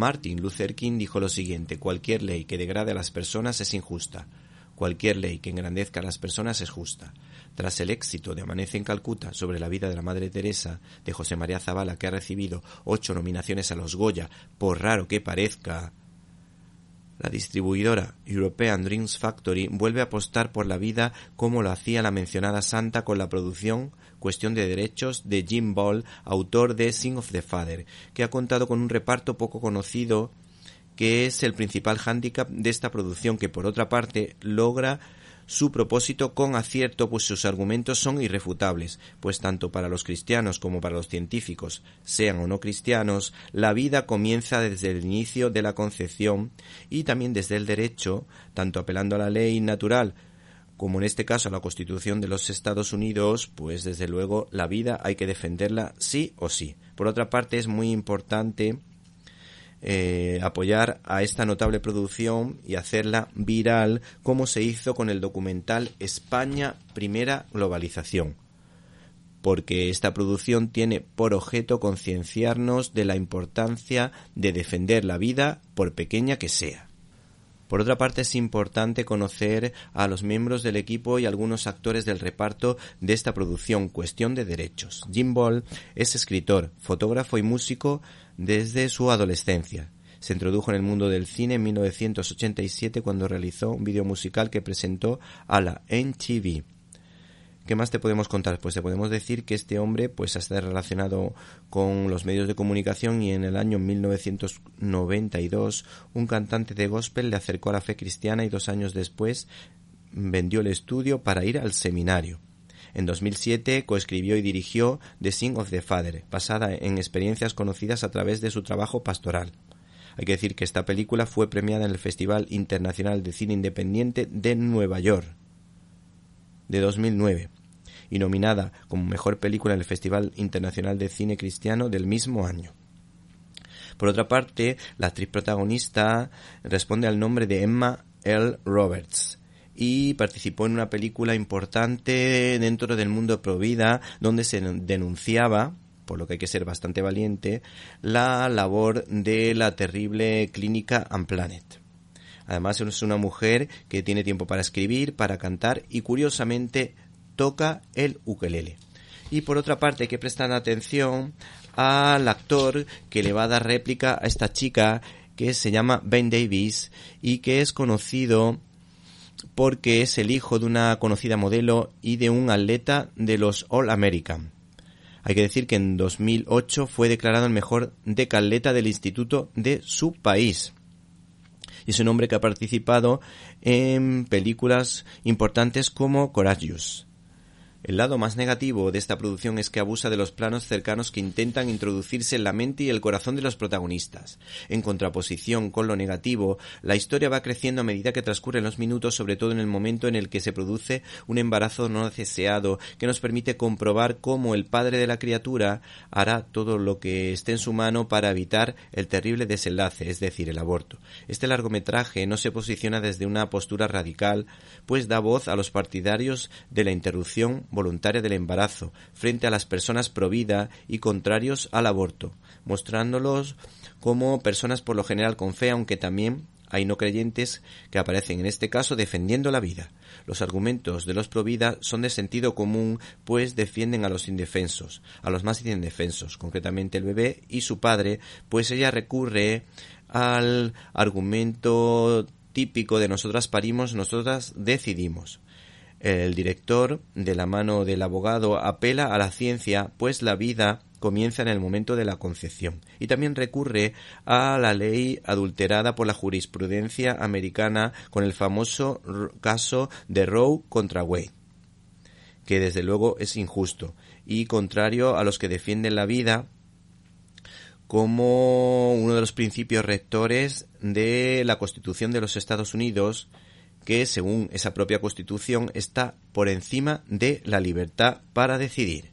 Martin Luther King dijo lo siguiente, cualquier ley que degrade a las personas es injusta, cualquier ley que engrandezca a las personas es justa. Tras el éxito de Amanece en Calcuta sobre la vida de la Madre Teresa de José María Zavala, que ha recibido ocho nominaciones a los Goya, por raro que parezca, la distribuidora European Dreams Factory vuelve a apostar por la vida como lo hacía la mencionada santa con la producción Cuestión de Derechos de Jim Ball, autor de Sing of the Father, que ha contado con un reparto poco conocido que es el principal hándicap de esta producción que por otra parte logra su propósito con acierto, pues sus argumentos son irrefutables, pues tanto para los cristianos como para los científicos, sean o no cristianos, la vida comienza desde el inicio de la concepción y también desde el derecho, tanto apelando a la ley natural como en este caso a la Constitución de los Estados Unidos, pues desde luego la vida hay que defenderla sí o sí. Por otra parte, es muy importante eh, apoyar a esta notable producción y hacerla viral como se hizo con el documental España Primera Globalización porque esta producción tiene por objeto concienciarnos de la importancia de defender la vida por pequeña que sea. Por otra parte, es importante conocer a los miembros del equipo y algunos actores del reparto de esta producción, Cuestión de Derechos. Jim Ball es escritor, fotógrafo y músico desde su adolescencia. Se introdujo en el mundo del cine en 1987 cuando realizó un video musical que presentó a la NTV. ¿Qué más te podemos contar? Pues te podemos decir que este hombre pues ha estado relacionado con los medios de comunicación y en el año 1992 un cantante de gospel le acercó a la fe cristiana y dos años después vendió el estudio para ir al seminario. En 2007 coescribió y dirigió The Sing of the Father, basada en experiencias conocidas a través de su trabajo pastoral. Hay que decir que esta película fue premiada en el Festival Internacional de Cine Independiente de Nueva York de 2009 y nominada como mejor película en el Festival Internacional de Cine Cristiano del mismo año. Por otra parte, la actriz protagonista responde al nombre de Emma L. Roberts, y participó en una película importante dentro del mundo Provida donde se denunciaba por lo que hay que ser bastante valiente, la labor de la terrible clínica Unplanet. Además es una mujer que tiene tiempo para escribir, para cantar y curiosamente toca el ukelele. Y por otra parte hay que prestar atención al actor que le va a dar réplica a esta chica que se llama Ben Davis y que es conocido porque es el hijo de una conocida modelo y de un atleta de los All American. Hay que decir que en 2008 fue declarado el mejor decatleta del instituto de su país. Y es un hombre que ha participado en películas importantes como Courageous, el lado más negativo de esta producción es que abusa de los planos cercanos que intentan introducirse en la mente y el corazón de los protagonistas. En contraposición con lo negativo, la historia va creciendo a medida que transcurren los minutos, sobre todo en el momento en el que se produce un embarazo no deseado, que nos permite comprobar cómo el padre de la criatura hará todo lo que esté en su mano para evitar el terrible desenlace, es decir, el aborto. Este largometraje no se posiciona desde una postura radical, pues da voz a los partidarios de la interrupción voluntaria del embarazo frente a las personas pro vida y contrarios al aborto, mostrándolos como personas por lo general con fe, aunque también hay no creyentes que aparecen en este caso defendiendo la vida. Los argumentos de los pro vida son de sentido común, pues defienden a los indefensos, a los más indefensos, concretamente el bebé y su padre, pues ella recurre al argumento típico de nosotras parimos, nosotras decidimos. El director, de la mano del abogado, apela a la ciencia, pues la vida comienza en el momento de la concepción. Y también recurre a la ley adulterada por la jurisprudencia americana con el famoso caso de Roe contra Wade, que desde luego es injusto y contrario a los que defienden la vida como uno de los principios rectores de la Constitución de los Estados Unidos, que según esa propia Constitución está por encima de la libertad para decidir.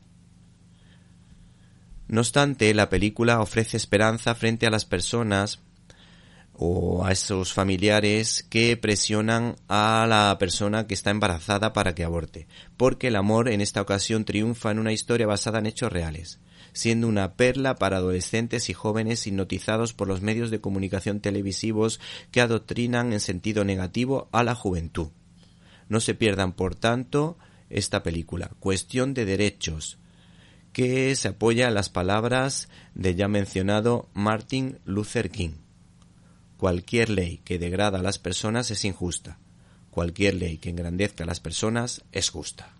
No obstante, la película ofrece esperanza frente a las personas o a esos familiares que presionan a la persona que está embarazada para que aborte, porque el amor en esta ocasión triunfa en una historia basada en hechos reales siendo una perla para adolescentes y jóvenes hipnotizados por los medios de comunicación televisivos que adoctrinan en sentido negativo a la juventud. No se pierdan, por tanto, esta película, Cuestión de Derechos, que se apoya en las palabras de ya mencionado Martin Luther King. Cualquier ley que degrada a las personas es injusta. Cualquier ley que engrandezca a las personas es justa.